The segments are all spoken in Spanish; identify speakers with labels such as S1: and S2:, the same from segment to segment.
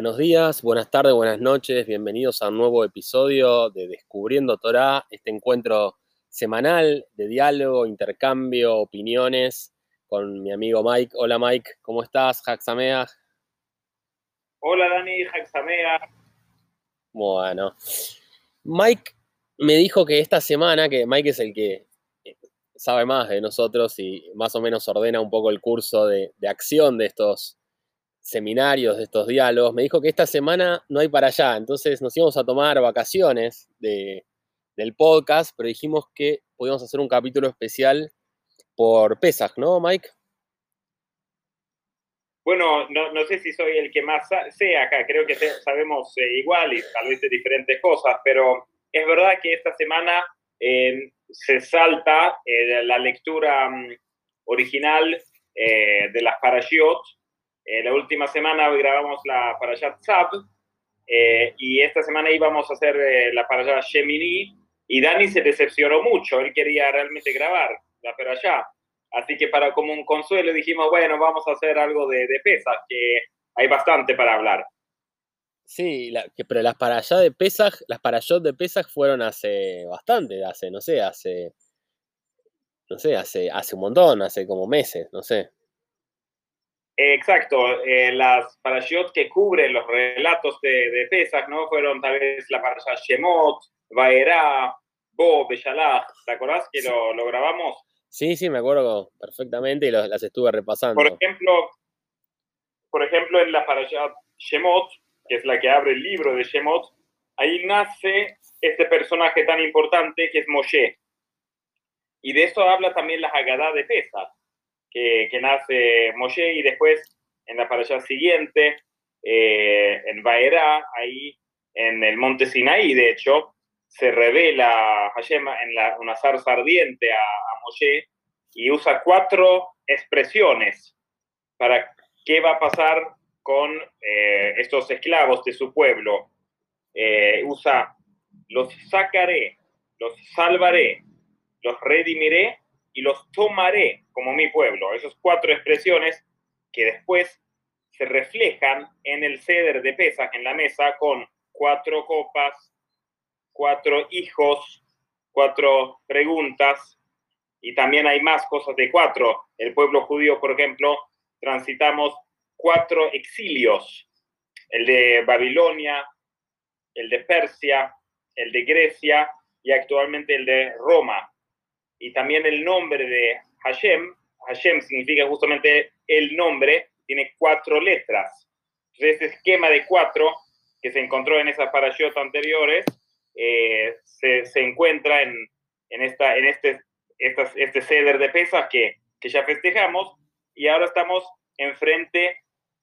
S1: Buenos días, buenas tardes, buenas noches, bienvenidos a un nuevo episodio de Descubriendo Torah, este encuentro semanal de diálogo, intercambio, opiniones con mi amigo Mike. Hola Mike, ¿cómo estás? Haxamea.
S2: Hola Dani, Haxamea.
S1: Bueno, Mike me dijo que esta semana, que Mike es el que sabe más de nosotros y más o menos ordena un poco el curso de, de acción de estos seminarios, de estos diálogos, me dijo que esta semana no hay para allá, entonces nos íbamos a tomar vacaciones de, del podcast, pero dijimos que podíamos hacer un capítulo especial por Pesach, ¿no, Mike?
S2: Bueno, no, sé si soy el que más sé acá, creo que sabemos eh, igual y tal vez diferentes cosas, pero es verdad que esta semana eh, se salta eh, la lectura mm, original de las parashiot, eh, la última semana grabamos la Parashat Tzab eh, y esta semana íbamos a hacer eh, la Parashat Shemini y Dani se decepcionó mucho, él quería realmente grabar la Parashat. Así que para como un consuelo dijimos, bueno, vamos a hacer algo de, de pesas, que hay bastante para hablar.
S1: Sí, pero las Parashat de Pesach, las Parashot de Pesach fueron hace bastante, hace, no sé, hace, no sé, hace, hace un montón, hace como meses, no sé.
S2: Exacto, eh, las parashiot que cubren los relatos de, de Pesach, ¿no? Fueron tal vez la parasha Shemot, Vaera, Bo, Beshalach, ¿te acordás que lo, lo, grabamos?
S1: Sí, sí, me acuerdo perfectamente y las estuve repasando.
S2: Por ejemplo, por ejemplo, en la parasha Shemot, que es la que abre el libro de Shemot, ahí nace este personaje tan importante que es Moshe. Y de eso habla también la Haggadah de Pesach que, nace Moshe y después en la parasha siguiente, eh, en Baera, ahí en el monte Sinaí, de hecho, se revela Hashem en una zarza ardiente a, a, Moshe y usa cuatro expresiones para qué va a pasar con eh, estos esclavos de su pueblo. Eh, usa los sacaré, los salvaré, los redimiré y los tomaré como mi pueblo. Esas cuatro expresiones que después se reflejan en el ceder de Pesach en la mesa con cuatro copas, cuatro hijos, cuatro preguntas y también hay más cosas de cuatro. El pueblo judío, por ejemplo, transitamos cuatro exilios, el de Babilonia, el de Persia, el de Grecia y actualmente el de Roma y también el nombre de Hashem, Hashem significa justamente el nombre, tiene cuatro letras. Entonces, ese esquema de cuatro que se encontró en esas parashot anteriores eh, se, se, encuentra en, en, esta, en este, estas, este ceder de pesas que, que ya festejamos y ahora estamos enfrente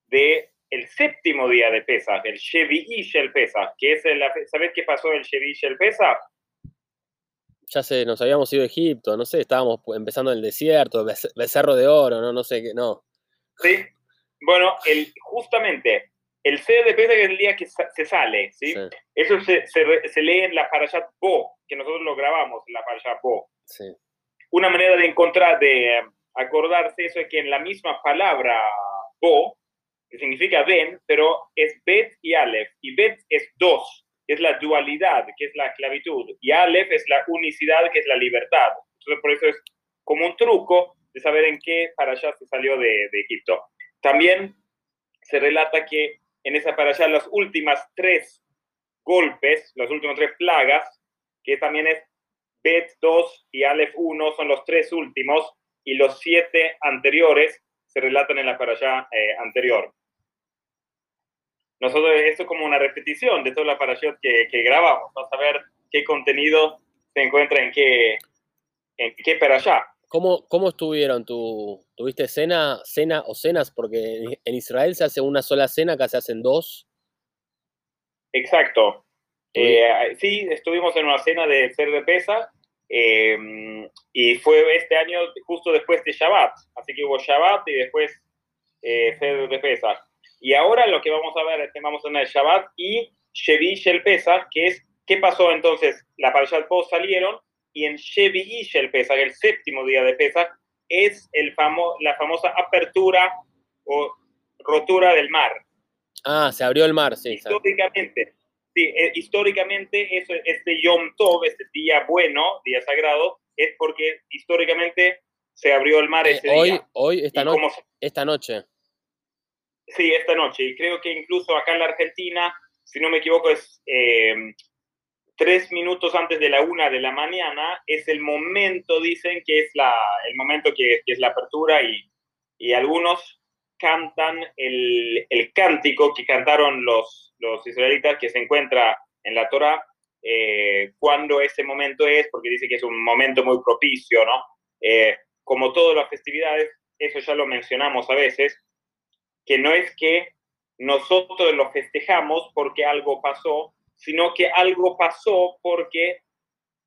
S2: de el séptimo día de Pesach, el Shevi'i Shel Pesach, que es el, ¿sabes qué pasó el Shevi'i Shel Pesach?
S1: Ya sé, nos habíamos ido a Egipto, no sé, estábamos empezando en el desierto, becerro de oro, no, no sé qué, no.
S2: Sí, bueno, el, justamente, el C de es el día que se sale, ¿sí? Eso se, se, lee en la Parashat Bo, que nosotros lo grabamos en la Parashat Bo.
S1: Sí.
S2: Una manera de encontrar, de acordarse eso es que en la misma palabra Bo, que significa ven, pero es Bet y Aleph, y Bet es dos, es la dualidad, que es la esclavitud, y Aleph es la unicidad, que es la libertad. Entonces, por eso es como un truco de saber en qué para allá se salió de, de, Egipto. También se relata que en esa para allá las últimas tres golpes, las últimas tres plagas, que también es Bet 2 y Aleph 1, son los tres últimos, y los siete anteriores se relatan en la para allá eh, anterior nosotros esto es como una repetición de toda la parashot que, que grabamos, para saber qué contenido se encuentra en qué, en qué.
S1: ¿Cómo, ¿Cómo estuvieron? ¿Tú, ¿Tuviste cena, cena o cenas? Porque en Israel se hace una sola cena, acá se hacen dos.
S2: Exacto. Eh, sí, estuvimos en una cena de ser de pesa eh, y fue este año justo después de Shabbat. Así que hubo Shabbat y después eh, de pesa y ahora lo que vamos a ver es que vamos a tener Shabbat y Shevi Shel Pesach, que es qué pasó entonces. La Parashat Post salieron y en Shevi Shel Pesach, el séptimo día de Pesach, es el famo la famosa apertura o rotura del mar.
S1: Ah, se abrió el mar, sí.
S2: Históricamente, sí, eh, históricamente eso, este Yom Tov, este día bueno, día sagrado, es porque históricamente se abrió el mar
S1: Eh,
S2: ese
S1: hoy,
S2: día.
S1: hoy, esta, no-
S2: como-
S1: esta noche.
S2: Sí, esta noche. Y creo que incluso acá en la Argentina, si no me equivoco, es eh, tres minutos antes de la una de la mañana, es el momento, dicen que es la, el momento que, que es la apertura y, y algunos cantan el, el cántico que cantaron los, los israelitas que se encuentra en la Torah eh, cuando ese momento es, porque dice que es un momento muy propicio, ¿no? Eh, como todas las festividades, eso ya lo mencionamos a veces, que no es que nosotros lo festejamos porque algo pasó, sino que algo pasó porque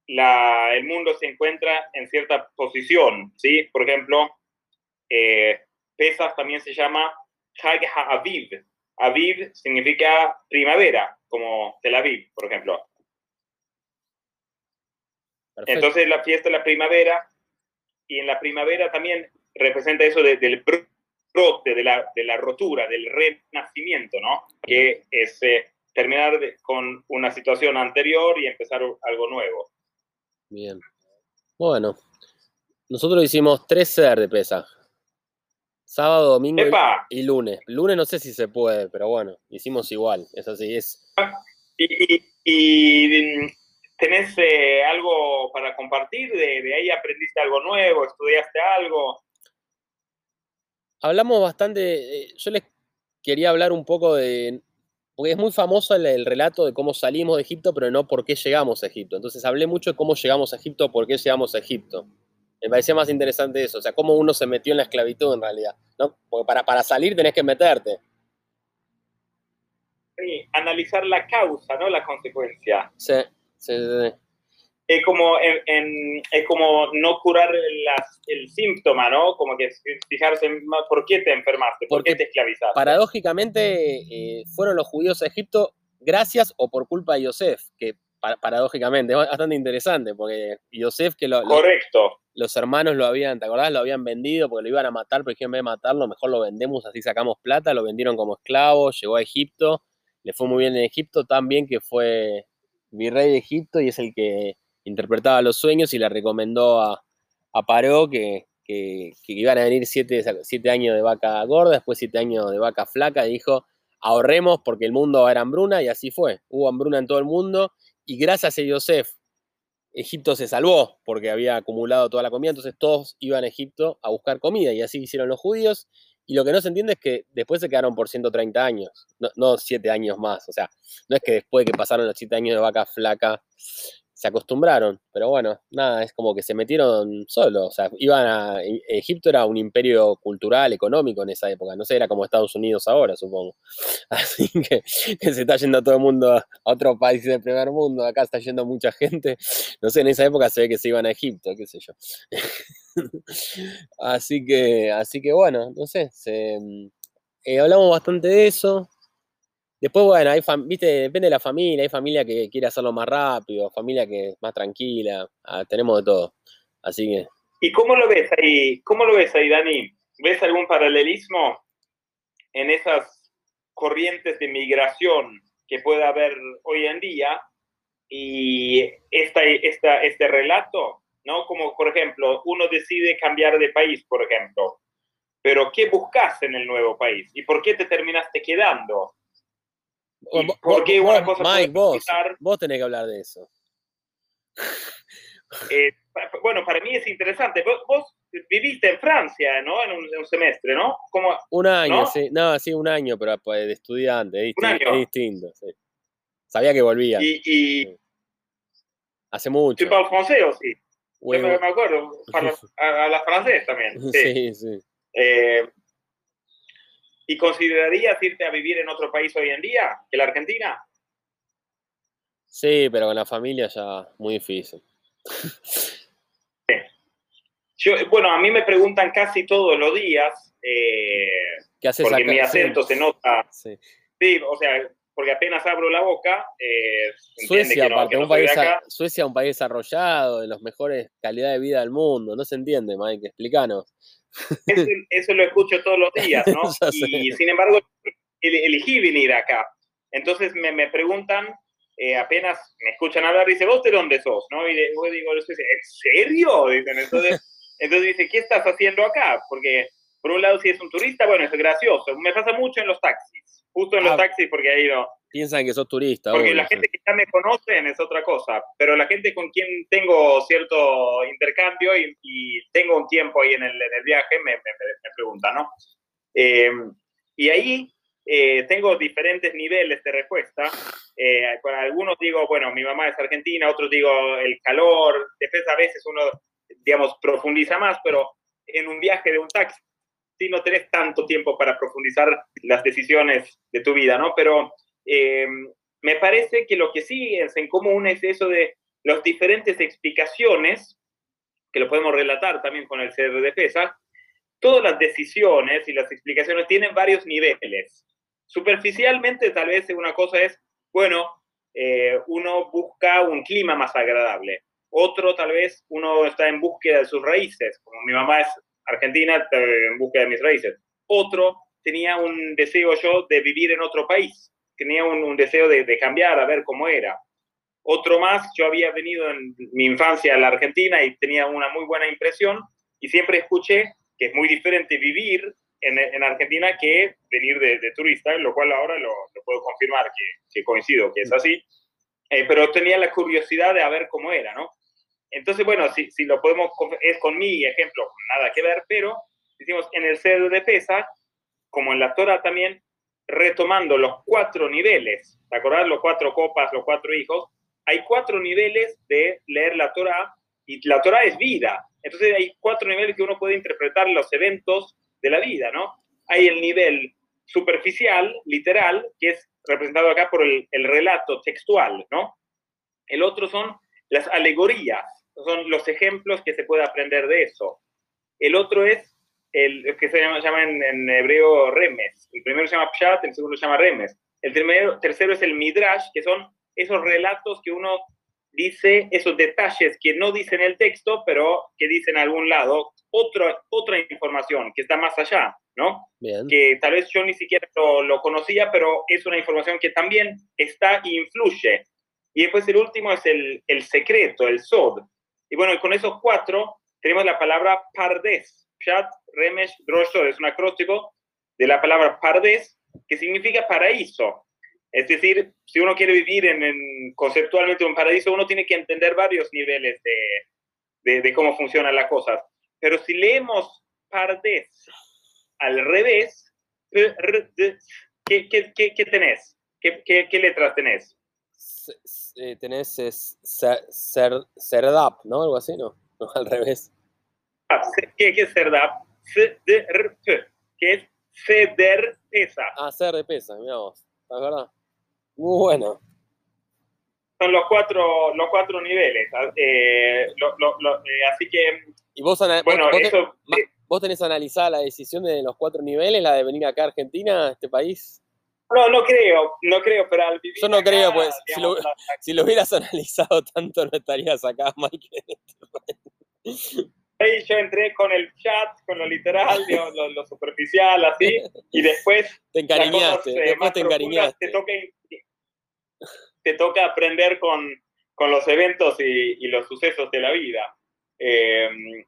S2: la, el mundo se encuentra en cierta posición, ¿sí? Por ejemplo, eh, Pesach también se llama Hag HaAviv. Aviv significa primavera, como Tel Aviv, por ejemplo.
S1: Perfecto.
S2: Entonces la fiesta de la primavera, y en la primavera también representa eso de- del brote, de la, de la rotura, del renacimiento, ¿no? Que es eh, terminar de- con una situación anterior y empezar algo nuevo.
S1: Bien. Bueno, nosotros hicimos tres ser de pesa. Sábado, domingo y- lunes. Lunes no sé si se puede, pero bueno, hicimos igual. Es así, es.
S2: ¿Y, y- y, mm, tenés eh, algo para compartir? ¿De, de ahí aprendiste algo nuevo? ¿Estudiaste algo?
S1: Hablamos bastante. eh, Yo les quería hablar un poco de. Porque es muy famoso el, el relato de cómo salimos de Egipto, pero no por qué llegamos a Egipto. Entonces hablé mucho de cómo llegamos a Egipto, por qué llegamos a Egipto. Me parecía más interesante eso, o sea, cómo uno se metió en la esclavitud en realidad. ¿no? Porque para, para salir tenés que meterte.
S2: Sí, analizar la causa, no la consecuencia.
S1: Sí, sí, sí, sí.
S2: Es como, en, en- es como no curar las- el síntoma, ¿no? Como que fijarse en por qué te enfermaste, por
S1: Porque
S2: qué te esclavizaste.
S1: Paradójicamente, eh, fueron los judíos a Egipto gracias o por culpa de Yosef, que pa- paradójicamente es bastante interesante, porque Yosef, que lo- los hermanos lo habían, ¿te acordás? Lo habían vendido porque lo iban a matar, pero dijeron, en vez de matarlo, mejor lo vendemos, así sacamos plata, lo vendieron como esclavo, llegó a Egipto, le fue muy bien en Egipto, tan bien que fue virrey de Egipto y es el que interpretaba los sueños y le recomendó a, a Paró que, que, iban a venir siete, siete años de vaca gorda, después siete años de vaca flaca, y dijo, ahorremos porque el mundo va a hambruna, y así fue, hubo hambruna en todo el mundo, y gracias a Yosef, Egipto se salvó porque había acumulado toda la comida, entonces todos iban a Egipto a buscar comida y así hicieron los judíos. Y lo que no se entiende es que después se quedaron por 130 años, no, 7 años más. O sea, no es que después de que pasaron los 7 años de vaca flaca se acostumbraron, pero bueno, nada, es como que se metieron solos. O sea, iban a. e- Egipto era un imperio cultural, económico en esa época, no sé, era como Estados Unidos ahora, supongo. Así que, se está yendo todo el mundo a otro país del primer mundo, acá está yendo mucha gente. No sé, en esa época se ve que se iban a Egipto, qué sé yo. así que, así que bueno, no sé, se, eh, hablamos bastante de eso. Después, bueno, hay viste, depende de la familia, hay familia que quiere hacerlo más rápido, familia que es más tranquila, ah, tenemos de todo. Así que,
S2: ¿Y cómo lo ves ahí? ¿Cómo lo ves ahí, Dani? ¿Ves algún paralelismo en esas corrientes de migración que puede haber hoy en día y esta, esta, este relato? ¿no? Como, por ejemplo, uno decide cambiar de país, por ejemplo, pero ¿qué buscas en el nuevo país? ¿Y por qué te terminaste quedando? ¿Y
S1: Vos-
S2: una cosa
S1: Mike, vos,
S2: resultar-
S1: vos tenés que hablar de eso.
S2: Eh, bueno, para mí es interesante. Vos, vos viviste en Francia, ¿no? En un, en un semestre, ¿no? ¿Cómo?
S1: Un año,
S2: ¿No?
S1: sí, no, sí, un año, pero pues, de estudiante, es,
S2: Un año.
S1: es distinto. sí. Sabía que volvía,
S2: Y, y
S1: hace mucho.
S2: ¿tú o sí? Yo
S1: Huevo.
S2: me, me acuerdo, a, a la francés también. Sí.
S1: Sí, sí.
S2: Eh, ¿Y considerarías irte a vivir en otro país hoy en día que la Argentina?
S1: Sí, pero con la familia ya muy difícil.
S2: Yo, bueno, a mí me preguntan casi todos los días, eh,
S1: ¿Qué haces
S2: porque
S1: acá?
S2: mi
S1: Sí,
S2: acento se nota.
S1: sí.
S2: Sí, o sea, porque apenas abro la boca, eh,
S1: Suecia,
S2: que no,
S1: aparte,
S2: que no
S1: un país, a-. Suecia, un país desarrollado, de los mejores calidad de vida del mundo. No se entiende, Mike, explícanos.
S2: Eso, eso lo escucho todos los días, ¿no? Y sin embargo, elegí venir acá. Entonces me, me preguntan, eh, apenas me escuchan hablar, dice, ¿vos de dónde sos? ¿No? Y yo digo, ¿en serio? Dicen, entonces, entonces dice, ¿qué estás haciendo acá? Porque, por un lado, si es un turista, bueno, es gracioso. Me pasa mucho en los taxis, justo en los ah. taxis, porque ahí no.
S1: Piensan que sos turista.
S2: Porque la gente que ya me conocen es otra cosa, pero la gente con quien tengo cierto intercambio y, tengo un tiempo ahí en el, en el viaje me, me, me, pregunta, ¿no? Eh, y ahí eh, tengo diferentes niveles de respuesta. Eh, para algunos digo, bueno, mi mamá es argentina, otros digo el calor, después a veces uno, digamos, profundiza más, pero en un viaje de un taxi no tenés tanto tiempo para profundizar las decisiones de tu vida, ¿no? Pero eh, me parece que lo que sí es en común es eso de las diferentes explicaciones, que lo podemos relatar también con el CR de PESA, todas las decisiones y las explicaciones tienen varios niveles. Superficialmente tal vez una cosa es, bueno, eh, uno busca un clima más agradable. Otro tal vez uno está en búsqueda de sus raíces, como mi mamá es argentina, en búsqueda de mis raíces. Otro tenía un deseo yo de vivir en otro país tenía un, deseo de, cambiar, a ver cómo era. Otro más, yo había venido en mi infancia a la Argentina y tenía una muy buena impresión y siempre escuché que es muy diferente vivir en, Argentina que venir de, turista, lo cual ahora lo, puedo confirmar que, coincido, que es así. Eh, pero tenía la curiosidad de a ver cómo era, ¿no? Entonces, bueno, si, si lo podemos, es con mi ejemplo, nada que ver, pero decimos, en el cedo de pesa, como en la Torah también, retomando los cuatro niveles, ¿te acordás? Los cuatro copas, los cuatro hijos, hay cuatro niveles de leer la Torah y la Torah es vida. Entonces hay cuatro niveles que uno puede interpretar los eventos de la vida, ¿no? Hay el nivel superficial, literal, que es representado acá por el, el relato textual, ¿no? El otro son las alegorías, son los ejemplos que se puede aprender de eso. El otro es el, que se llama, en, hebreo remes. El primero se llama pshat, el segundo se llama remes. El tercero es el midrash, que son esos relatos que uno dice, esos detalles que no dice en el texto, pero que dice en algún lado, otra, otra información que está más allá, ¿no? Que tal vez yo ni siquiera lo, lo, conocía, pero es una información que también está e influye. Y después el último es el, el secreto, el sod. Y bueno, con esos cuatro tenemos la palabra pardes, Pshat, Remesh, Drosho es un acróstico de la palabra Pardes, que significa paraíso. Es decir, si uno quiere vivir en, conceptualmente un paraíso, uno tiene que entender varios niveles de, de, cómo funcionan las cosas. Pero si leemos Pardes al revés, ¿qué, qué, qué, qué tenés? ¿Qué, ¿Qué, letras tenés?
S1: Eh, tenés es, ser, Serdap, ¿no? Algo así, ¿no? no al revés.
S2: ¿Qué, es Serdap? CDR, que es ceder pesa.
S1: Ah, ceder pesa, mira vos, ¿es verdad? Muy bueno.
S2: Son los cuatro, los cuatro niveles. Eh, eh, así que.
S1: ¿Y vos, bueno, vos, eso, vos, tenés analizada la decisión de los cuatro niveles, la de venir acá a Argentina, a este país?
S2: No, no creo, no creo, pero al
S1: vivir Yo no creo, pues, si lo, si lo, hubieras analizado tanto, no estarías acá, Mike.
S2: Ahí yo entré con el chat, con lo literal, lo, superficial, así, y después...
S1: Te encariñaste, eh, después te encariñaste.
S2: Te toca, te toca aprender con, con los eventos y, y, los sucesos de la vida. Em,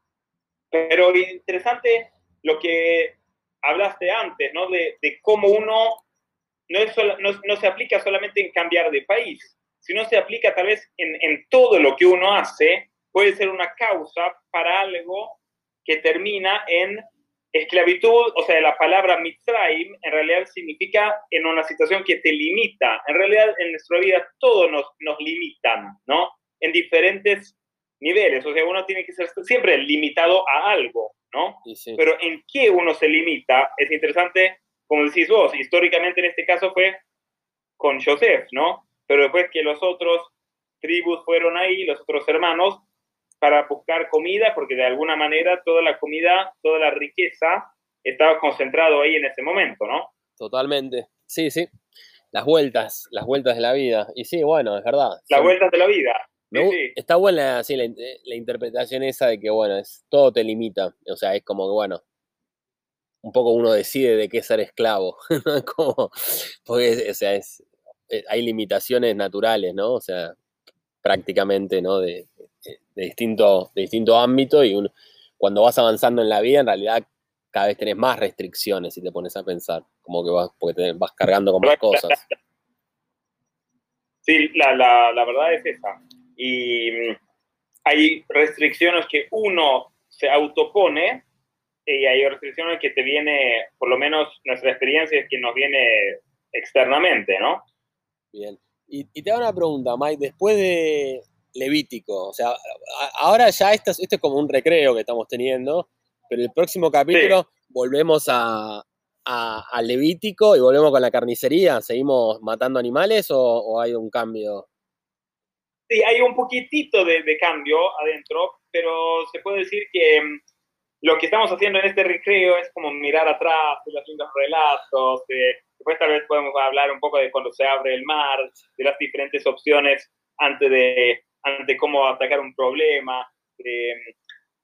S2: pero interesante lo que hablaste antes, ¿no? De, de cómo uno no, es no, no, se aplica solamente en cambiar de país, sino se aplica tal vez en, en todo lo que uno hace puede ser una causa para algo que termina en esclavitud, o sea, la palabra mitzrayim en realidad significa en una situación que te limita. En realidad en nuestra vida todo nos, nos limitan, ¿no? En diferentes niveles, o sea, uno tiene que ser siempre limitado a algo, ¿no? Pero en qué uno se limita es interesante, como decís vos, históricamente en este caso fue con Joseph, ¿no? Pero después que los otros tribus fueron ahí, los otros hermanos, para buscar comida, porque de alguna manera toda la comida, toda la riqueza estaba concentrado ahí en ese momento, ¿no?
S1: Totalmente, sí, sí. Las vueltas, las vueltas de la vida. Y sí, bueno, es verdad.
S2: Las vueltas de la vida.
S1: Está buena sí, la, la, interpretación esa de que, bueno, es, todo te limita. O sea, es como que, bueno, un poco uno decide de qué ser esclavo, Como, porque o sea, es, eh, hay limitaciones naturales, ¿no? O sea, prácticamente, ¿no? De, de, distinto, de distinto ámbito y cuando vas avanzando en la vida, en realidad cada vez tenés más restricciones si te pones a pensar, como que vas, porque vas cargando con más cosas.
S2: Sí, la, la, la verdad es esa. Y mm, hay restricciones que uno se autopone y hay restricciones que te viene, por lo menos nuestra experiencia es que nos viene externamente, ¿no?
S1: Bien. Y, y te hago una pregunta, Mike, después de Levítico, o sea, ahora ya esto, esto es como un recreo que estamos teniendo, pero el próximo capítulo volvemos a, a, Levítico y volvemos con la carnicería. ¿Seguimos matando animales o, hay un cambio?
S2: Sí, hay un poquitito de, de, cambio adentro, pero se puede decir que mm, lo que estamos haciendo en este recreo es como mirar atrás de los lindos relatos. después tal vez podemos hablar un poco de cuando se abre el mar, de las diferentes opciones antes de, ante cómo atacar un problema.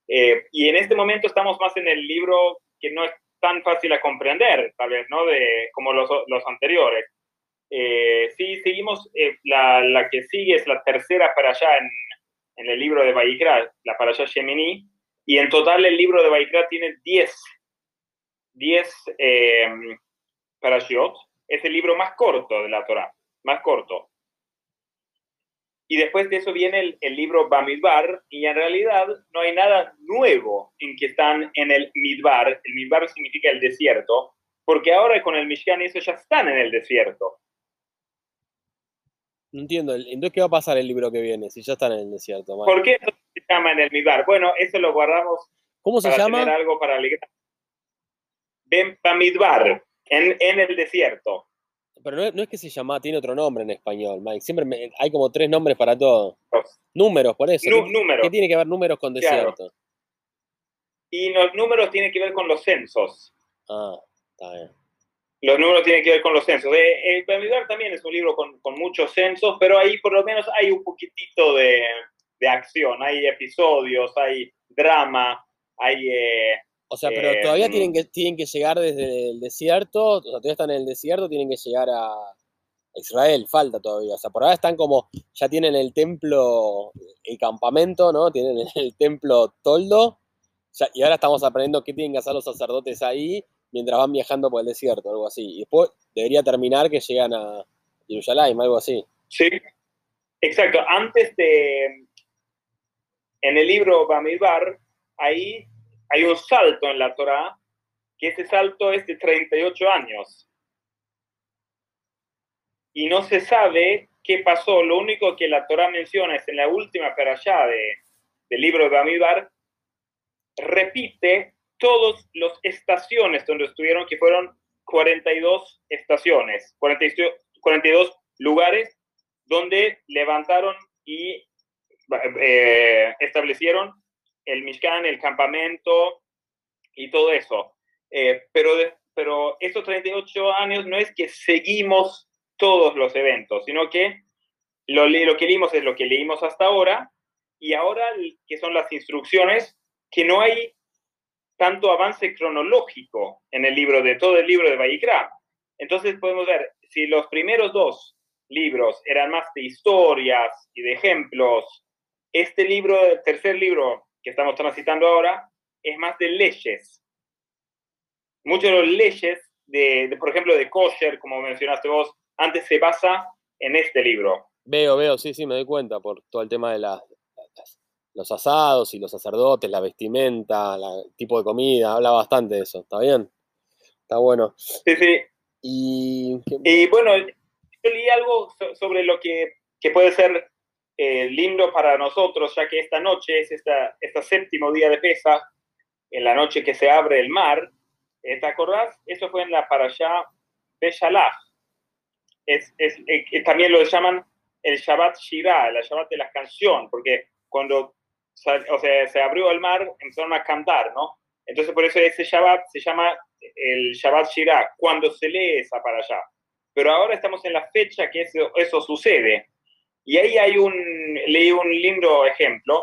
S2: Eh, y en este momento estamos más en el libro que no es tan fácil a comprender, tal vez, ¿no? De, como los, los anteriores. Eh, sí, seguimos, eh, la, la, que sigue es la tercera para allá en, el libro de Baikra, la para allá Shemini, y en total el libro de Baikra tiene 10, 10 eh, parashiot, es el libro más corto de la Torah, más corto. Y después de eso viene el, libro Bamidbar, y en realidad no hay nada nuevo en que están en el Midbar. El Midbar significa el desierto, porque ahora con el Mishkan eso ya están en el desierto.
S1: No entiendo, entonces ¿qué va a pasar el libro que viene si ya están en el desierto?
S2: ¿Por qué se llama en el Midbar? Bueno, eso lo guardamos.
S1: ¿Cómo se llama?
S2: Tener algo para alegrar. Bamidbar, en, en el desierto.
S1: Pero no, es que se llama, tiene otro nombre en español, Mike. Siempre hay como tres nombres para todo. Números, por eso.
S2: números.
S1: ¿Qué tiene que ver números con desierto?
S2: Y los números tienen que ver con los censos.
S1: Ah, está bien.
S2: Los números tienen que ver con los censos. Eh, el también es un libro con, con, muchos censos, pero ahí por lo menos hay un poquitito de, de acción. Hay episodios, hay drama, hay eh,
S1: o sea, pero todavía eh, tienen que, tienen que llegar desde el desierto, o sea, todavía están en el desierto, tienen que llegar a Israel, falta todavía. O sea, por ahora están como, ya tienen el templo, el campamento, ¿no? Tienen el templo toldo, y ahora estamos aprendiendo qué tienen que hacer los sacerdotes ahí mientras van viajando por el desierto, algo así. Y después debería terminar que llegan a Jerusalén, algo así.
S2: Sí, exacto. Antes de, en el libro Bamidbar, ahí hay un salto en la Torah, que ese salto es de 38 años. Y no se sabe qué pasó. Lo único que la Torah menciona es en la última allá de, del libro de Bamidbar, repite todas las estaciones donde estuvieron, que fueron 42 estaciones, 42, 42 lugares donde levantaron y eh, establecieron el Mishkan, el campamento y todo eso. Eh, pero, pero estos 38 años no es que seguimos todos los eventos, sino que lo, lo que leímos es lo que leímos hasta ahora y ahora que son las instrucciones, que no hay tanto avance cronológico en el libro, de todo el libro de Bayikra. Entonces podemos ver, si los primeros dos libros eran más de historias y de ejemplos, este libro, el tercer libro, que estamos transitando ahora es más de leyes. Muchas de las leyes, de, por ejemplo, de kosher, como mencionaste vos, antes se basa en este libro.
S1: Veo, veo, sí, sí, me doy cuenta por todo el tema de las, los asados y los sacerdotes, la vestimenta, el tipo de comida, habla bastante de eso, ¿está bien? Está bueno.
S2: Sí, sí.
S1: Y,
S2: y bueno, yo leí algo sobre lo que, que puede ser eh, lindo para nosotros, ya que esta noche es esta, este séptimo día de pesa, en la noche que se abre el mar. Eh, ¿Te acordás? Eso fue en la allá de Shalach. Es, es eh, también lo llaman el Shabbat Shirah, el Shabbat de la canción, porque cuando o sea, se abrió el mar empezaron a cantar, ¿no? Entonces por eso ese Shabbat se llama el Shabbat Shirah, cuando se lee esa para allá. Pero ahora estamos en la fecha que eso, eso sucede. Y ahí hay un, leí un lindo ejemplo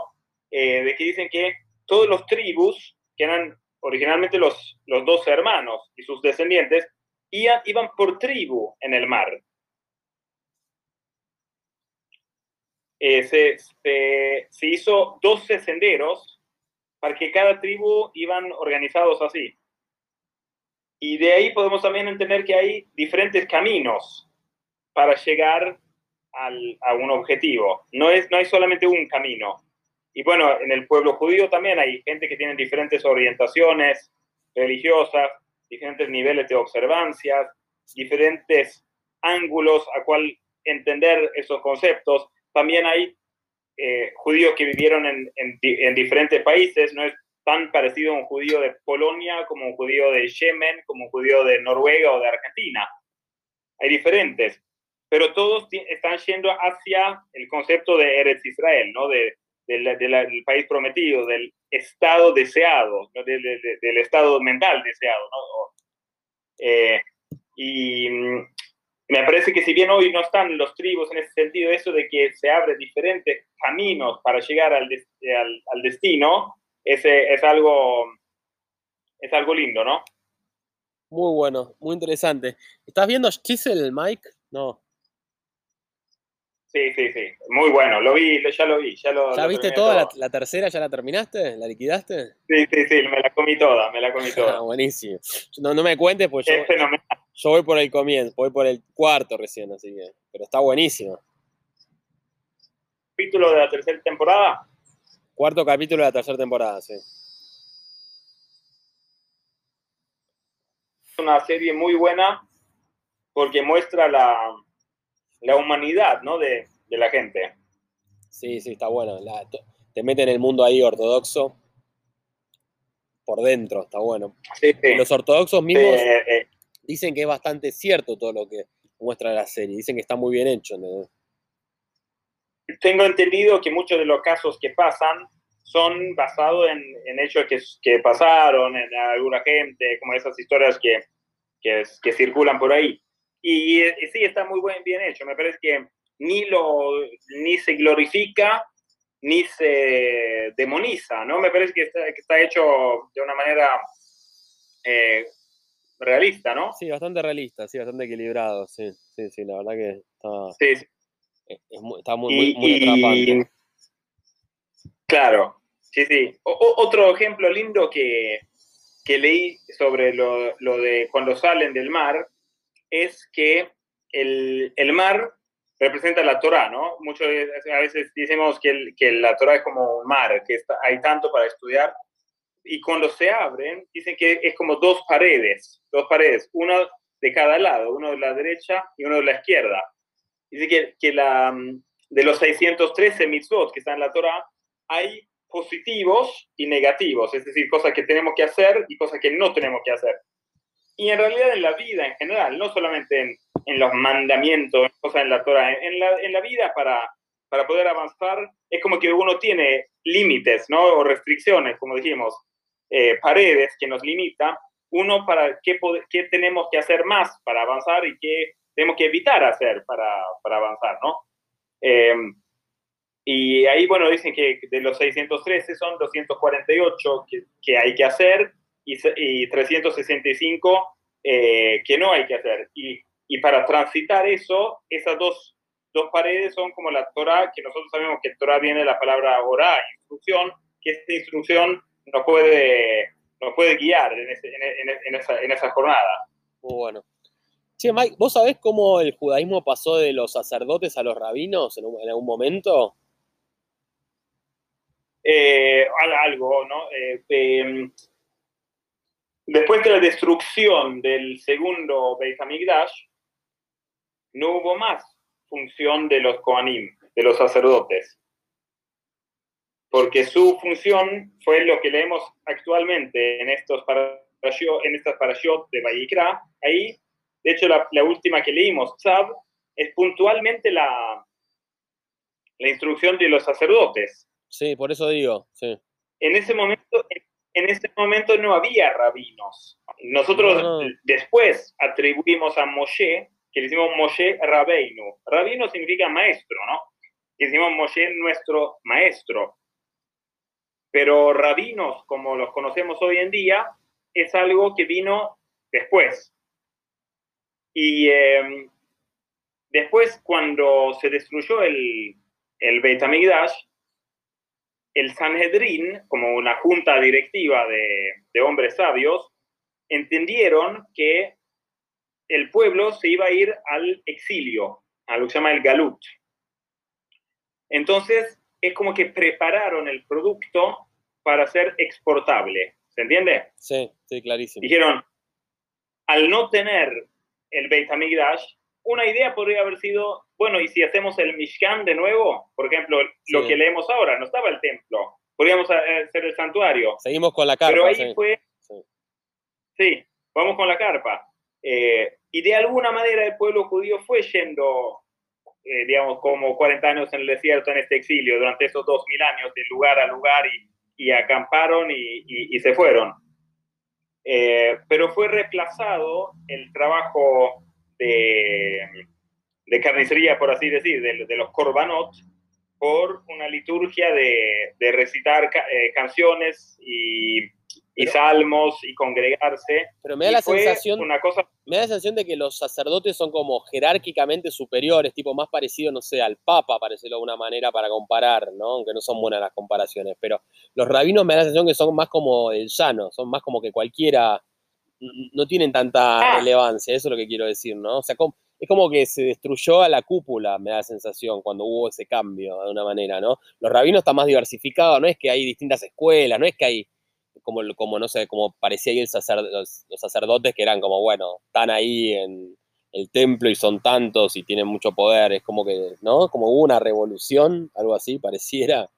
S2: eh, de que dicen que todos los tribus, que eran originalmente los, los dos hermanos y sus descendientes, iban, iban por tribu en el mar. Eh, se, se, hizo 12 senderos para que cada tribu iban organizados así. Y de ahí podemos también entender que hay diferentes caminos para llegar a un objetivo. No, es, no hay solamente un camino. Y bueno, en el pueblo judío también hay gente que tiene diferentes orientaciones religiosas, diferentes niveles de observancias, diferentes ángulos a cual entender esos conceptos. También hay eh, judíos que vivieron en, en, diferentes países, no es tan parecido a un judío de Polonia como un judío de Yemen, como un judío de Noruega o de Argentina. Hay diferentes, pero todos están yendo hacia el concepto de Eretz Israel, ¿no? De, del país prometido, del estado deseado, del estado mental deseado. ¿no? Eh, y mm, me parece que si bien hoy no están los tribus en ese sentido, eso de que se abren diferentes caminos para llegar al, al, destino, ese es algo, es algo lindo, ¿no?
S1: Muy bueno, muy interesante. ¿Estás viendo Chisel, Mike? No.
S2: Sí, sí, sí. Muy bueno. Lo vi, ya lo vi. ¿Ya, lo,
S1: ¿Ya viste toda La, tercera? ¿Ya la terminaste? ¿La liquidaste?
S2: Sí, sí, sí. Me la comí toda. Me la comí toda.
S1: Ah, buenísimo. No, no me cuentes, pues yo, yo voy por el comienzo. Voy por el cuarto recién, así que. Pero está buenísimo.
S2: ¿Capítulo de la tercera temporada?
S1: Cuarto capítulo de la tercera temporada, sí.
S2: Es una serie muy buena porque muestra la la humanidad, ¿no? De, la gente.
S1: Sí, sí, está bueno. te mete en el mundo ahí ortodoxo por dentro, está bueno. Los ortodoxos mismos eh. dicen que es bastante cierto todo lo que muestra la serie, dicen que está muy bien hecho.
S2: Tengo entendido que muchos de los casos que pasan son basados en, hechos que, que, pasaron, en alguna gente, como esas historias que, que circulan por ahí. Y, sí, está muy bien hecho. Me parece que ni, lo, ni se glorifica ni se demoniza, ¿no? Me parece que está, hecho de una manera eh, realista, ¿no?
S1: Sí, bastante realista, sí, bastante equilibrado, sí, sí, sí, la verdad que está, sí, está muy, muy, atrapante.
S2: Claro, sí, sí. otro ejemplo lindo que, que leí sobre lo, lo, de cuando salen del mar es que el, el mar representa la Torah, ¿no? Muchas a veces decimos que, que la Torah es como un mar, que está, hay tanto para estudiar. Y cuando se abren, dicen que es como dos paredes, dos paredes, uno de cada lado, uno de la derecha y uno de la izquierda. Dice que, que la, de los 613 mitzvot que están en la Torah, hay positivos y negativos, es decir, cosas que tenemos que hacer y cosas que no tenemos que hacer. Y en realidad en la vida en general, no solamente en, en los mandamientos, cosas en la Torah, en la, en la vida para, para poder avanzar, es como que uno tiene límites, ¿no? O restricciones, como dijimos, eh, paredes que nos limita. Uno para qué, qué tenemos que hacer más para avanzar y qué tenemos que evitar hacer para, para avanzar, ¿no? Em, y ahí, bueno, dicen que de los 613 son 248 que, que hay que hacer y, 365 eh, que no hay que hacer. Y, y, para transitar eso, esas dos, dos paredes son como la Torah, que nosotros sabemos que Torah viene de la palabra orá, instrucción, que esta instrucción nos puede, nos puede guiar en, en, esa, en esa jornada.
S1: Muy bueno. Che, Mike, ¿vos sabés cómo el judaísmo pasó de los sacerdotes a los rabinos en, algún momento?
S2: Eh, algo, ¿no? Eh, em, Después de la destrucción del segundo Beit HaMikdash, no hubo más función de los Kohanim, de los sacerdotes. Porque su función fue lo que leemos actualmente en, estos en estas parashot de Vayikra. Ahí, de hecho, la, última que leímos, Tzab, es puntualmente la, la instrucción de los sacerdotes.
S1: Sí, por eso digo, sí.
S2: En ese momento, en ese momento no había rabinos. Nosotros después atribuimos a Moshe, que le decimos Moshe Rabeinu. Rabino significa maestro, ¿no? Que decimos Moshe nuestro maestro. Pero rabinos, como los conocemos hoy en día, es algo que vino después. Y em, después, cuando se destruyó el, el Beit HaMikdash, el Sanhedrin, como una junta directiva de, de hombres sabios, entendieron que el pueblo se iba a ir al exilio, a lo que se llama el Galut. Entonces, es como que prepararon el producto para ser exportable. ¿Se entiende?
S1: Sí, sí, clarísimo.
S2: Dijeron, al no tener el Beit HaMikdash, una idea podría haber sido, bueno, ¿y si hacemos el Mishkan de nuevo? Por ejemplo, lo que leemos ahora, no estaba el templo, podríamos eh, hacer el santuario.
S1: Seguimos con la carpa.
S2: Pero ahí
S1: sí.
S2: fue,
S1: Sí.
S2: sí, vamos con la carpa. Eh, y de alguna manera el pueblo judío fue yendo, eh, digamos, como 40 años en el desierto, en este exilio, durante esos 2000 años, de lugar a lugar, y, y acamparon y, y- y se fueron. Eh, pero fue reemplazado el trabajo de, de carnicería, por así decir, de, de los korbanot, por una liturgia de, de recitar ca- eh, canciones y, y
S1: Pero-
S2: salmos y congregarse.
S1: Pero me da
S2: Y
S1: la sensación,
S2: Una cosa,
S1: me da la sensación de que los sacerdotes son como jerárquicamente superiores, tipo más parecido, no sé, al Papa, para decirlo de alguna manera, para comparar, ¿no? Aunque no son buenas las comparaciones, pero los rabinos me da la sensación que son más como el llano, son más como que cualquiera, no tienen tanta
S2: Ah.
S1: relevancia, eso es lo que quiero decir, ¿no? O sea, como- es como que se destruyó a la cúpula, me da la sensación, cuando hubo ese cambio, de alguna manera, ¿no? Los rabinos están más diversificados, no es que hay distintas escuelas, no es que hay como, como no sé, como parecía ahí el sacer- los, los sacerdotes que eran como, bueno, están ahí en el templo y son tantos y tienen mucho poder, es como que, ¿no? Como hubo una revolución, algo así, pareciera.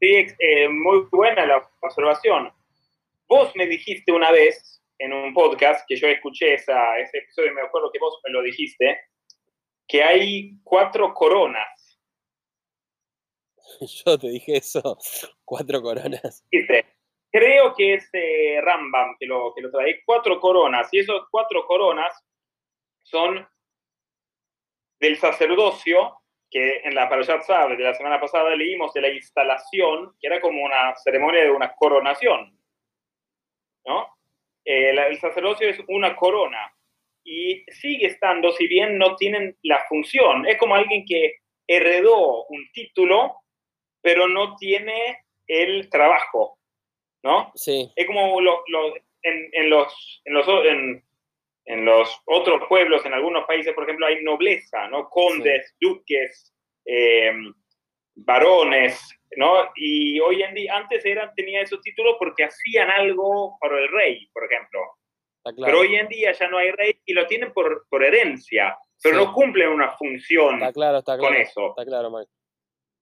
S2: sí, eh, muy buena la observación. Vos me dijiste una vez en un podcast que yo escuché esa, ese episodio, y me acuerdo que vos me lo dijiste, que hay cuatro coronas.
S1: Yo te dije eso, cuatro coronas.
S2: Dijiste, creo que es eh, Rambam que lo, que lo trae. Cuatro coronas, y esas cuatro coronas son del sacerdocio, que en la Parashat Sabe de la semana pasada leímos de la instalación, que era como una ceremonia de una coronación. ¿No? Eh, la- el sacerdocio es una corona y sigue estando, si bien no tienen la función, es como alguien que heredó un título, pero no tiene el trabajo, ¿no?
S1: Sí,
S2: Es como lo- lo- en, en los, en, los, en, en los otros pueblos, en algunos países, por ejemplo, hay nobleza, ¿no? Condes, duques, eh, varones, ¿no? Y hoy en día, antes eran, tenía esos títulos porque hacían algo para el rey, por ejemplo.
S1: claro.
S2: Pero hoy en día ya no hay rey y lo tienen por, por herencia, pero
S1: Sí.
S2: no cumplen una función
S1: Está claro, está
S2: con
S1: claro.
S2: eso.
S1: Está claro, Mike.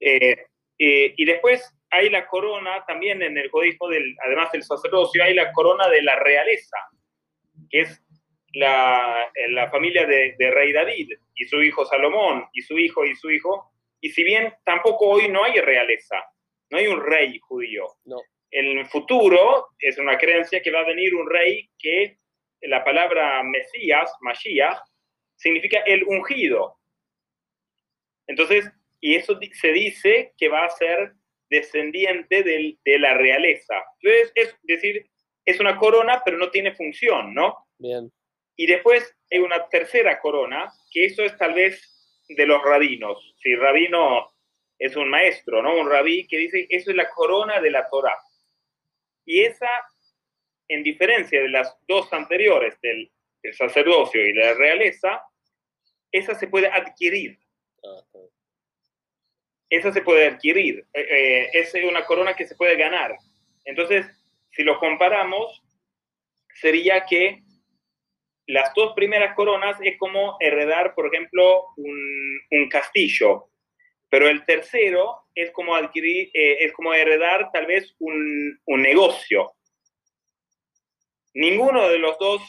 S2: Eh, eh, y después hay la corona, también en el judaísmo, del, además del sacerdocio, hay la corona de la realeza, que es la, la familia de, de rey David y su hijo Salomón y su hijo y su hijo. Y si bien tampoco hoy no hay realeza, no hay un rey judío.
S1: No.
S2: En el futuro es una creencia que va a venir un rey que la palabra Mesías, Mashiach, significa el ungido. Entonces, y eso se dice que va a ser descendiente del- de la realeza. Entonces, es decir, es una corona, pero no tiene función, ¿no?
S1: Bien.
S2: Y después hay una tercera corona, que eso es tal vez de los rabinos. Si rabino es un maestro, ¿no? Un rabí que dice, eso es la corona de la Torah. Y esa, en diferencia de las dos anteriores, del, del sacerdocio y de la realeza, esa se puede adquirir
S1: Ah,
S2: esa se puede adquirir, eh, eh, es una corona que se puede ganar. Entonces, si lo comparamos, sería que las dos primeras coronas es como heredar, por ejemplo, un, un castillo, pero el tercero es como adquirir, eh, es como heredar tal vez un, un negocio. Ninguno de los dos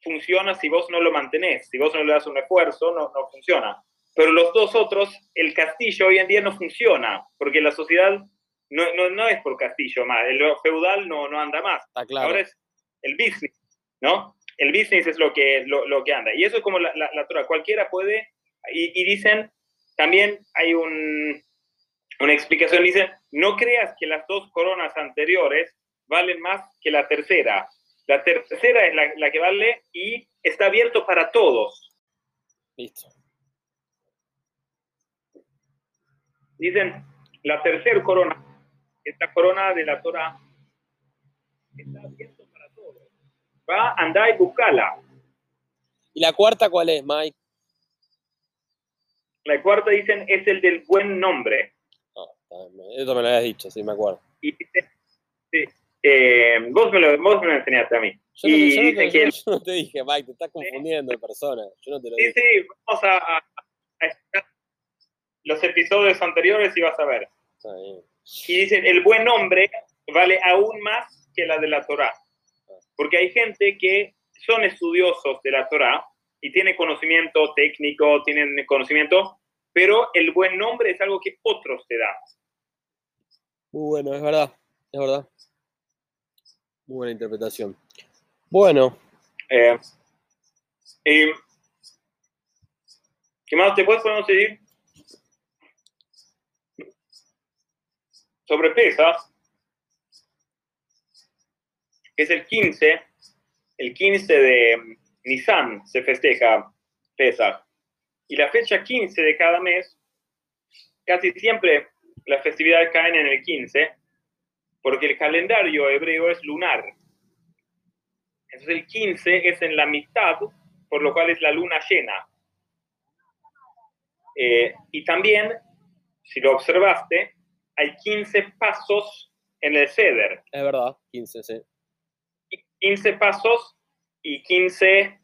S2: funciona si vos no lo mantenés, si vos no le das un esfuerzo, no, no funciona. Pero los dos otros, el castillo hoy en día no funciona, porque la sociedad no, no, no es por castillo más, el feudal no, no anda más.
S1: Está claro.
S2: Ahora es el business, ¿no? El business es lo que, lo, lo que anda. Y eso es como la, la, la Torah. Cualquiera puede, y, y, dicen, también hay un, una explicación dice, no creas que las dos coronas anteriores valen más que la tercera. La tercera es la, la que vale y está abierto para todos.
S1: Listo.
S2: Dicen, la tercera corona, esta corona de la Torah, está abierto para todos. Va, anda y buscala.
S1: ¿Y la cuarta cuál es, Mike?
S2: La cuarta dicen es el del buen nombre.
S1: Ah, Eso me lo habías dicho, sí, me acuerdo.
S2: Y dice, sí, eh, vos, me lo, vos me lo enseñaste a mí.
S1: Yo no,
S2: y
S1: yo no te,
S2: dicen que
S1: yo no te dije, Mike, te estás confundiendo de persona. Yo no te lo
S2: Sí,
S1: dije.
S2: sí, vamos a, a- a escuchar los episodios anteriores y vas a ver.
S1: Está bien.
S2: Y dicen, el buen nombre vale aún más que la de la Torá. Porque hay gente que son estudiosos de la Torá y tienen conocimiento técnico, tienen conocimiento, pero el buen nombre es algo que otros te dan.
S1: Muy bueno, es verdad, es verdad. Muy buena interpretación. Bueno,
S2: Eh, ¿Qué más después podemos decir? Sobre pesas, es el 15, el 15 de Nisan se festeja Pesach. Y la fecha 15 de cada mes, casi siempre las festividades caen en el 15, porque el calendario hebreo es lunar. Entonces el 15 es en la mitad, por lo cual es la luna llena. Eh, y también, si lo observaste, hay 15 pasos en el ceder.
S1: es verdad, 15, sí.
S2: 15 pasos y 15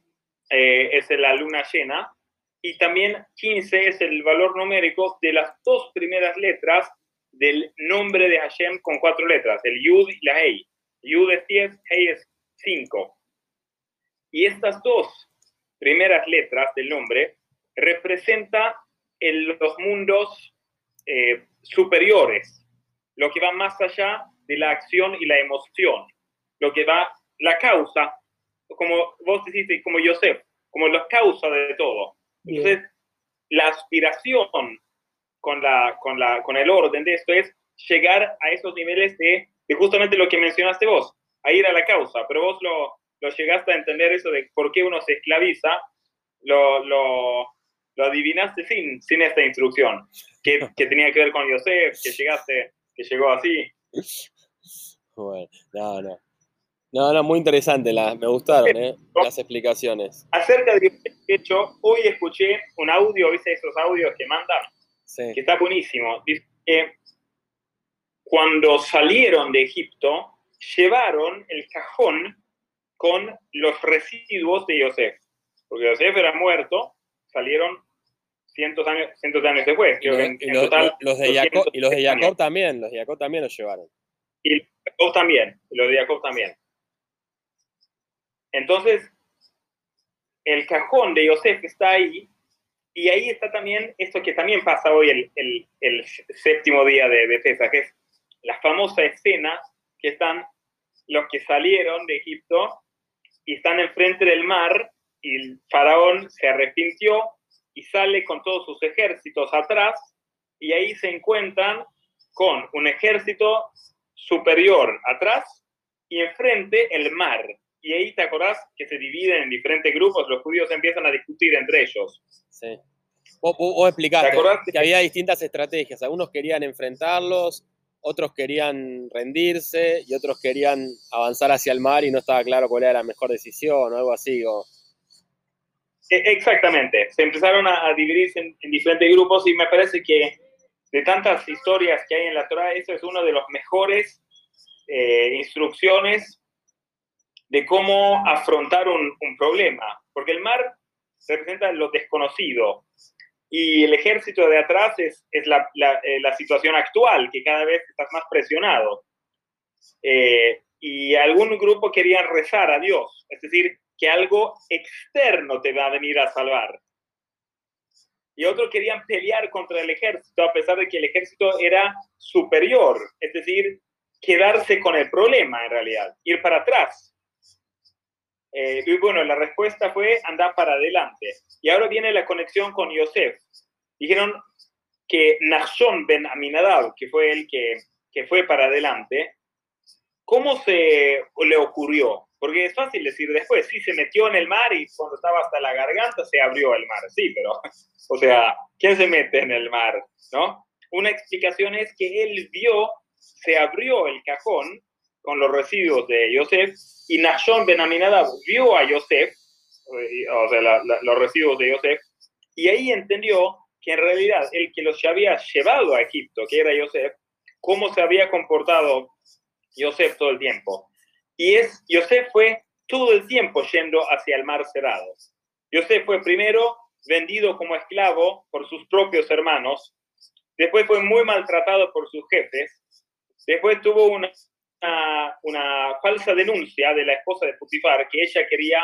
S2: eh, es la luna llena. Y también 15 es el valor numérico de las dos primeras letras del nombre de Hashem con cuatro letras, el Yud y la Hei. Yud es 10, Hei es 5. Y estas dos primeras letras del nombre representan los mundos eh, superiores, lo que va más allá de la acción y la emoción, lo que va, la causa, como vos dijiste, como Yosef, como la causa de todo.
S1: Bien.
S2: Entonces, la aspiración con, la, con, la, con el orden de esto es llegar a esos niveles de, de justamente lo que mencionaste vos, a ir a la causa, pero vos lo, lo llegaste a entender eso de por qué uno se esclaviza, lo, lo, lo adivinaste sin, sin esta instrucción, que, que tenía que ver con Yosef, que llegaste, que llegó así.
S1: Bueno, no, no. No, no, muy interesante, la- me gustaron ¿eh? las explicaciones.
S2: Acerca de hecho, hoy escuché un audio, ¿viste esos audios que mandan?
S1: Sí,
S2: que está buenísimo. Dice que cuando salieron de Egipto, llevaron el cajón con los residuos de Yosef. Porque Yosef era muerto, salieron cientos, años, cientos de años después.
S1: y, los,
S2: en-
S1: y
S2: en
S1: los-
S2: total,
S1: los de Jacob, y los de
S2: 230
S1: Jacob también, los de Jacob también los llevaron.
S2: Y los de Jacob también, y los de Jacob también. Entonces, el cajón de Yosef está ahí, y ahí está también esto que también pasa hoy el, el- el séptimo día de, de que es la famosa escena que están los que salieron de Egipto y están enfrente del mar y el faraón se arrepintió y sale con todos sus ejércitos atrás y ahí se encuentran con un ejército superior atrás y enfrente el mar. Y ahí te acordás que se dividen en diferentes grupos, los judíos empiezan a discutir entre ellos.
S1: Sí. Vos, vos- vos explicaste
S2: ¿Te acordás?
S1: que había distintas estrategias. Algunos querían enfrentarlos, otros querían rendirse y otros querían avanzar hacia el mar y no estaba claro cuál era la mejor decisión o algo así. o-
S2: E- Exactamente, se empezaron a, a dividirse en, en diferentes grupos y me parece que de tantas historias que hay en la Torah, eso es uno de los mejores eh, instrucciones de cómo afrontar un, un problema, porque el mar representa lo desconocido y el ejército de atrás es, es la, la, eh, situación actual, que cada vez estás más presionado. Eh, y algún grupo quería rezar a Dios, es decir, que algo externo te va a venir a salvar. Y otros querían pelear contra el ejército a pesar de que el ejército era superior, es decir, quedarse con el problema en realidad, ir para atrás. Eh, y bueno, la respuesta fue andar para adelante. Y ahora viene la conexión con Yosef. Dijeron, que Nachshon ben Aminadab, que fue el que, que fue para adelante, ¿cómo se le ocurrió? Porque es fácil decir después, sí, se metió en el mar y cuando estaba hasta la garganta se abrió el mar. Sí, pero, o sea, ¿quién se mete en el mar? ¿No? Una explicación es que él vio, se abrió el cajón con los residuos de Yosef y Nashon Ben vio a Yosef, eh, o sea, los residuos de Yosef, y ahí entendió que en realidad el que los había llevado a Egipto, que era Yosef, cómo se había comportado Yosef todo el tiempo. Y es, Yosef fue todo el tiempo yendo hacia el mar cerrado. Yosef fue primero vendido como esclavo por sus propios hermanos, después fue muy maltratado por sus jefes, después tuvo una, una, falsa denuncia de la esposa de Putifar, que ella quería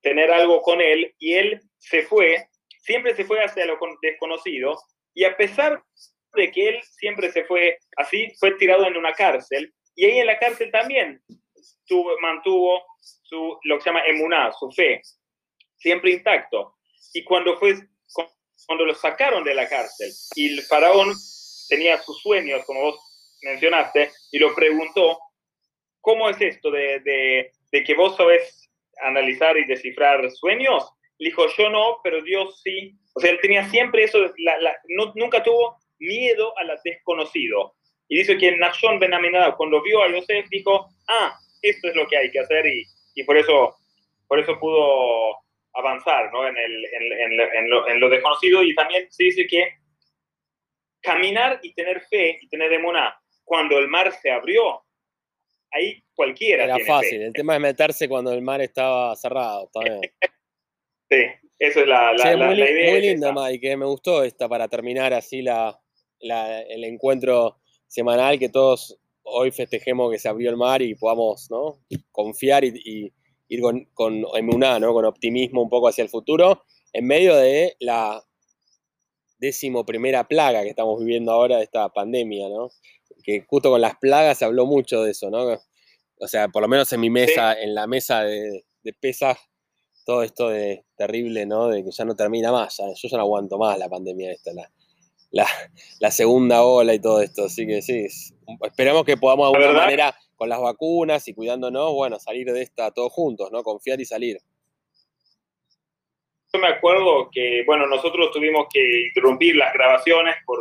S2: tener algo con él, y él se fue, siempre se fue hacia lo desconocido, y a pesar de que él siempre se fue así, fue tirado en una cárcel, y ahí en la cárcel también mantuvo su, lo que se llama emuná, su fe, siempre intacto. Y cuando, fue, cuando lo sacaron de la cárcel y el faraón tenía sus sueños, como vos mencionaste, y lo preguntó, ¿cómo es esto de, de, que vos sabés analizar y descifrar sueños? Le dijo, yo no, pero Dios sí. O sea, él tenía siempre eso, la, nunca tuvo miedo a lo desconocido. Y dice que Nashon Ben cuando vio a Yosef, dijo, ah, esto es lo que hay que hacer y, y por, eso, por eso pudo avanzar ¿no? en, el, en, en, lo, en, lo, desconocido y también se dice que caminar y tener fe y tener emuna cuando el mar se abrió, ahí cualquiera.
S1: Era fácil, el tema es meterse cuando el mar estaba cerrado.
S2: sí, esa es la, la,
S1: muy,
S2: idea.
S1: Muy linda, Mike, me gustó esta para terminar así la, el encuentro semanal que todos hoy festejemos que se abrió el mar y podamos ¿no? confiar y, ir con, con ¿no? con optimismo un poco hacia el futuro, en medio de la décimo primera plaga que estamos viviendo ahora de esta pandemia, ¿no? Que justo con las plagas se habló mucho de eso, ¿no? O sea, por lo menos en mi mesa, en la mesa de, de pesas, todo esto de terrible, ¿no? De que ya no termina más, yo ya no aguanto más la pandemia esta, la, la, segunda ola y todo esto. Así que sí, esperamos que podamos de alguna manera, con las vacunas y cuidándonos, bueno, salir de esta todos juntos, ¿no? Confiar y salir.
S2: Yo me acuerdo que, bueno, nosotros tuvimos que interrumpir las grabaciones por,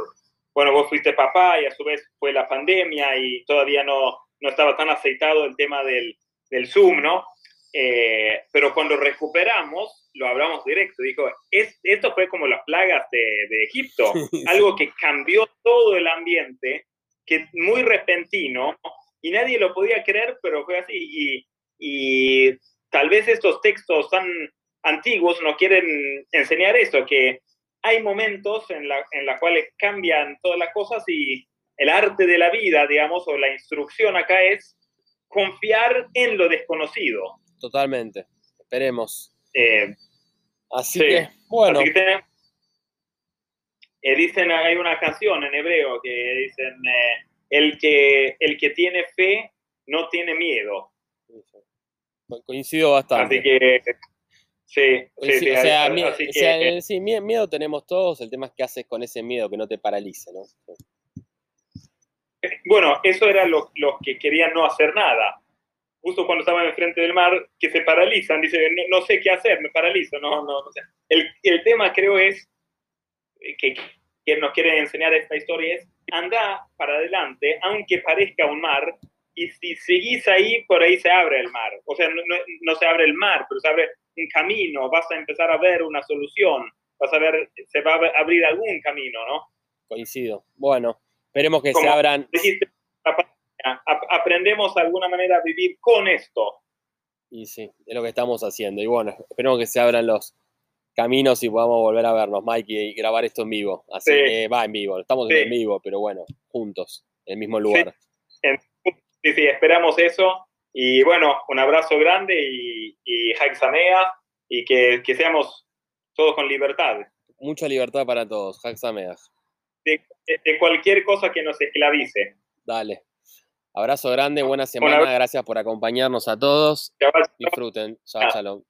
S2: bueno, vos fuiste papá y a su vez fue la pandemia y todavía no, no estaba tan aceitado el tema del, del Zoom, ¿no? Eh, pero cuando recuperamos, lo hablamos directo, dijo, es, esto fue como las plagas de, de Egipto, algo que cambió todo el ambiente, que muy repentino, y nadie lo podía creer, pero fue así. Y, y tal vez estos textos tan antiguos no quieren enseñar eso, que hay momentos en la, en la cuales cambian todas las cosas y el arte de la vida, digamos, o la instrucción acá es confiar en lo desconocido.
S1: Totalmente. Esperemos. Eh, así que, bueno.
S2: Eh, dicen, hay una canción en hebreo que dicen, eh, el, que, el que tiene fe no tiene miedo.
S1: Coincido bastante.
S2: Así que, sí,
S1: sí, o sea, miedo, sí, miedo tenemos todos, el tema es qué haces con ese miedo que no te paralice, ¿no?
S2: Bueno, eso era lo, los que querían no hacer nada justo cuando estaban enfrente del mar, que se paralizan, dicen, no, sé qué hacer, me paralizo, no, no, el, el, tema creo es, que, que nos quiere enseñar esta historia es, anda para adelante, aunque parezca un mar, y si seguís ahí, por ahí se abre el mar. O sea, no, no, se abre el mar, pero se abre camino, vas a empezar a ver una solución, vas a ver, se va a abrir algún camino, ¿no?
S1: Coincido. Bueno, esperemos que se abran
S2: aprendemos de alguna manera a vivir con esto.
S1: Y sí, es lo que estamos haciendo. Y bueno, esperemos que se abran los caminos y podamos volver a vernos, Mike, y grabar esto en vivo. Así que va en vivo, estamos en vivo, pero bueno, juntos, en el mismo lugar.
S2: Sí, sí, esperamos eso. Y bueno, un abrazo grande y, y Samea y que, que, seamos todos con libertad.
S1: Mucha libertad para todos, Samea.
S2: De, de cualquier cosa que nos esclavice.
S1: Dale. Abrazo grande, buena semana, gracias por acompañarnos a todos. Disfruten. Chao,